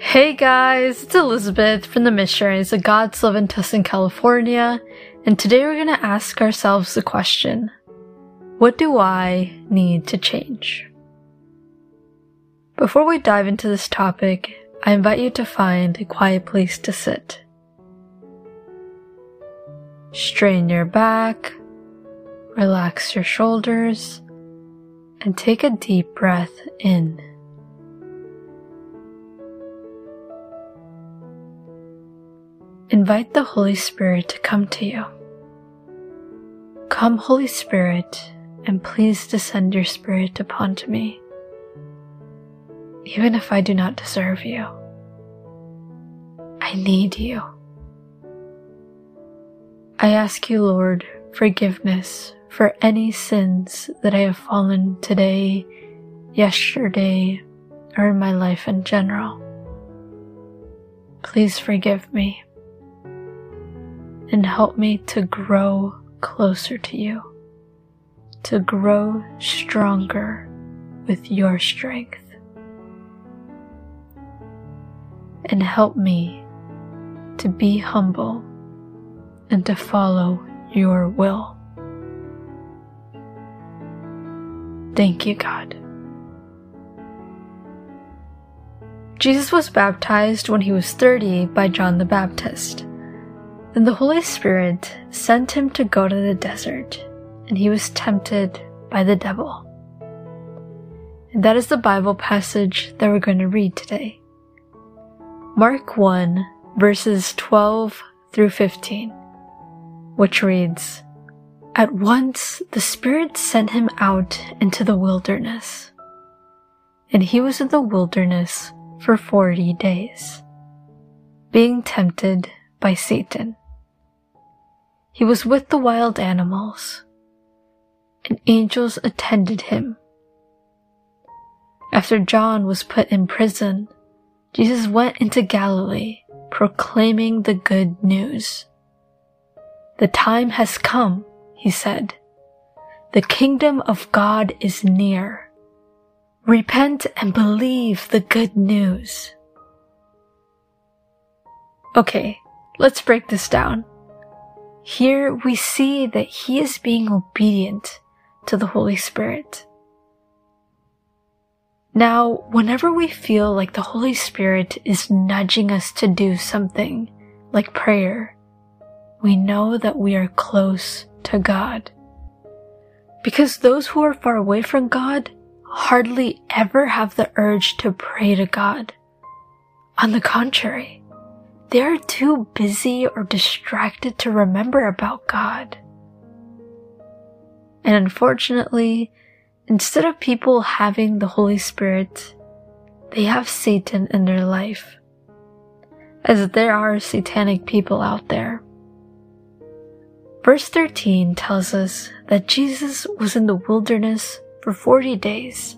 Hey guys, it's Elizabeth from the Missionaries of God's Love in Tustin, California, and today we're going to ask ourselves the question What do I need to change? Before we dive into this topic, I invite you to find a quiet place to sit. Strain your back, relax your shoulders, and take a deep breath in. Invite the Holy Spirit to come to you. Come, Holy Spirit, and please descend your Spirit upon to me, even if I do not deserve you. I need you. I ask you, Lord, forgiveness for any sins that I have fallen today, yesterday, or in my life in general. Please forgive me and help me to grow closer to you, to grow stronger with your strength. And help me to be humble and to follow your will. Thank you, God. Jesus was baptized when he was 30 by John the Baptist. Then the Holy Spirit sent him to go to the desert, and he was tempted by the devil. And that is the Bible passage that we're going to read today. Mark 1, verses 12 through 15, which reads, At once the Spirit sent him out into the wilderness, and he was in the wilderness for forty days, being tempted by Satan. He was with the wild animals, and angels attended him. After John was put in prison, Jesus went into Galilee proclaiming the good news. The time has come, he said. The kingdom of God is near. Repent and believe the good news. Okay, let's break this down. Here we see that he is being obedient to the Holy Spirit. Now, whenever we feel like the Holy Spirit is nudging us to do something, like prayer, we know that we are close to God. Because those who are far away from God hardly ever have the urge to pray to God. On the contrary, they are too busy or distracted to remember about God. And unfortunately, instead of people having the Holy Spirit, they have Satan in their life. As there are satanic people out there. Verse 13 tells us that Jesus was in the wilderness for 40 days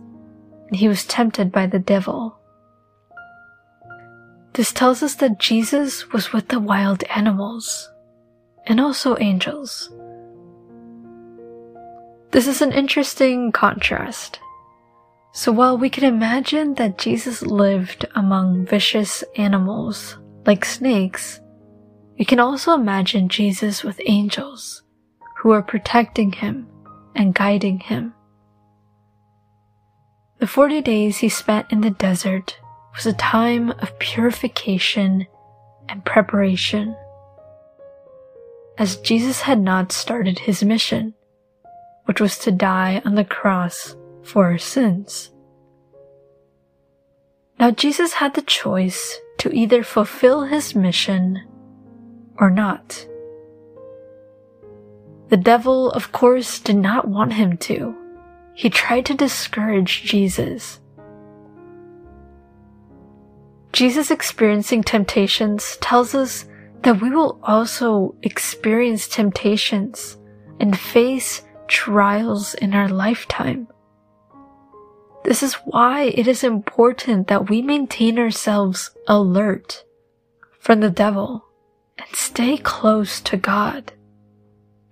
and he was tempted by the devil. This tells us that Jesus was with the wild animals and also angels. This is an interesting contrast. So while we can imagine that Jesus lived among vicious animals like snakes, we can also imagine Jesus with angels who are protecting him and guiding him. The 40 days he spent in the desert was a time of purification and preparation. As Jesus had not started his mission, which was to die on the cross for our sins. Now Jesus had the choice to either fulfill his mission or not. The devil, of course, did not want him to. He tried to discourage Jesus Jesus experiencing temptations tells us that we will also experience temptations and face trials in our lifetime. This is why it is important that we maintain ourselves alert from the devil and stay close to God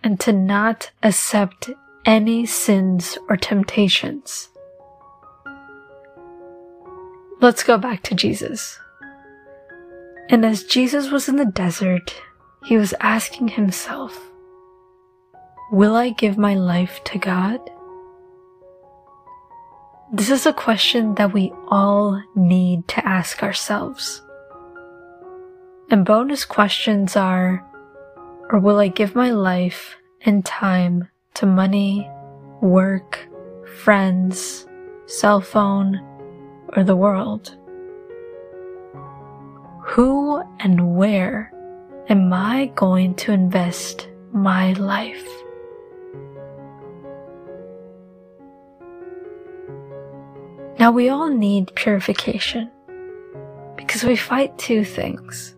and to not accept any sins or temptations. Let's go back to Jesus. And as Jesus was in the desert, he was asking himself, Will I give my life to God? This is a question that we all need to ask ourselves. And bonus questions are, or will I give my life and time to money, work, friends, cell phone, or the world? Who and where am I going to invest my life? Now we all need purification because we fight two things.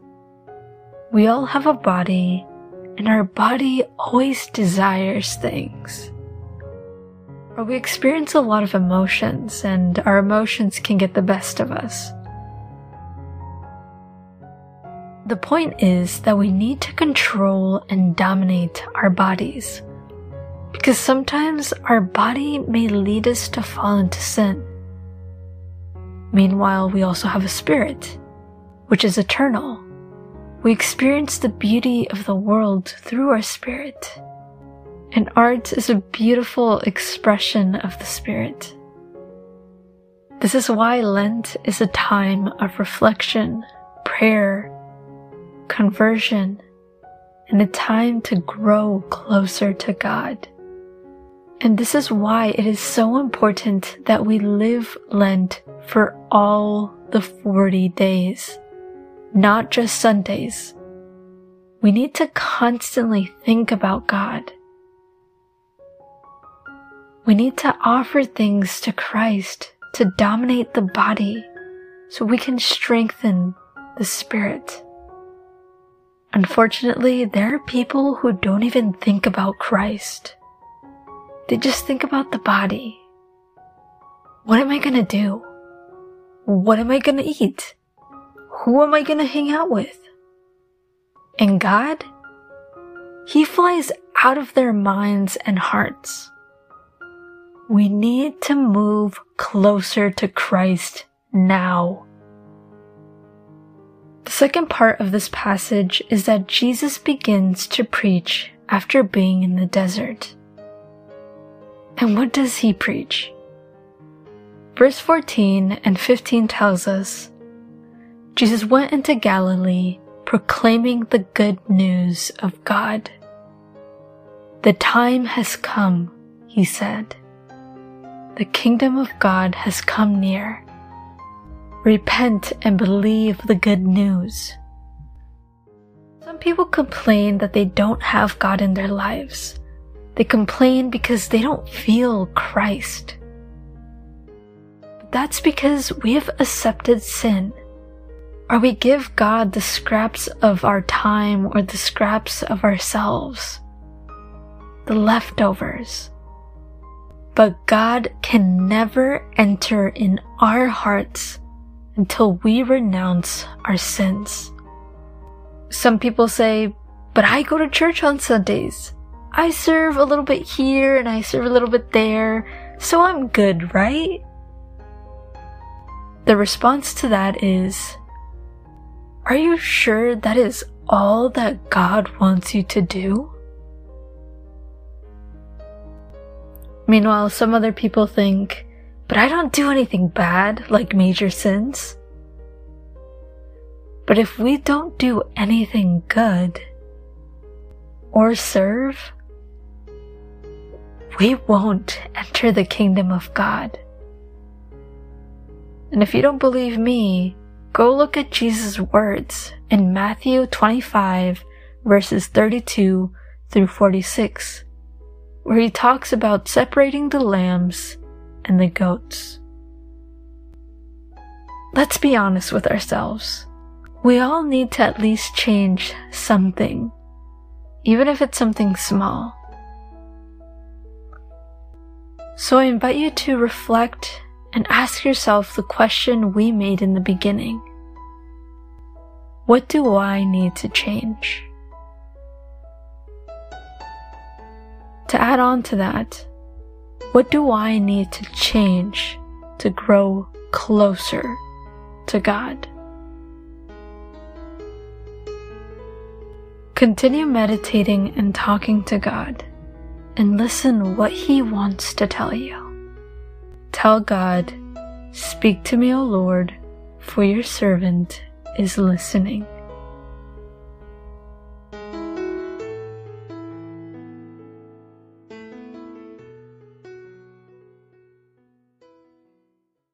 We all have a body and our body always desires things. We experience a lot of emotions and our emotions can get the best of us. The point is that we need to control and dominate our bodies. Because sometimes our body may lead us to fall into sin. Meanwhile, we also have a spirit, which is eternal. We experience the beauty of the world through our spirit. And art is a beautiful expression of the spirit. This is why Lent is a time of reflection, prayer, conversion, and a time to grow closer to God. And this is why it is so important that we live Lent for all the 40 days, not just Sundays. We need to constantly think about God. We need to offer things to Christ to dominate the body so we can strengthen the spirit. Unfortunately, there are people who don't even think about Christ. They just think about the body. What am I gonna do? What am I gonna eat? Who am I gonna hang out with? And God? He flies out of their minds and hearts. We need to move closer to Christ now. The second part of this passage is that Jesus begins to preach after being in the desert. And what does he preach? Verse 14 and 15 tells us Jesus went into Galilee proclaiming the good news of God. The time has come, he said. The kingdom of God has come near. Repent and believe the good news. Some people complain that they don't have God in their lives. They complain because they don't feel Christ. But that's because we have accepted sin. Or we give God the scraps of our time or the scraps of ourselves. The leftovers. But God can never enter in our hearts until we renounce our sins. Some people say, but I go to church on Sundays. I serve a little bit here and I serve a little bit there, so I'm good, right? The response to that is, Are you sure that is all that God wants you to do? Meanwhile, some other people think, but I don't do anything bad, like major sins. But if we don't do anything good or serve, we won't enter the kingdom of God. And if you don't believe me, go look at Jesus' words in Matthew 25 verses 32 through 46, where he talks about separating the lambs and the goats. Let's be honest with ourselves. We all need to at least change something, even if it's something small. So I invite you to reflect and ask yourself the question we made in the beginning. What do I need to change? To add on to that, what do I need to change to grow closer to God? Continue meditating and talking to God and listen what He wants to tell you. Tell God, Speak to me, O Lord, for your servant is listening.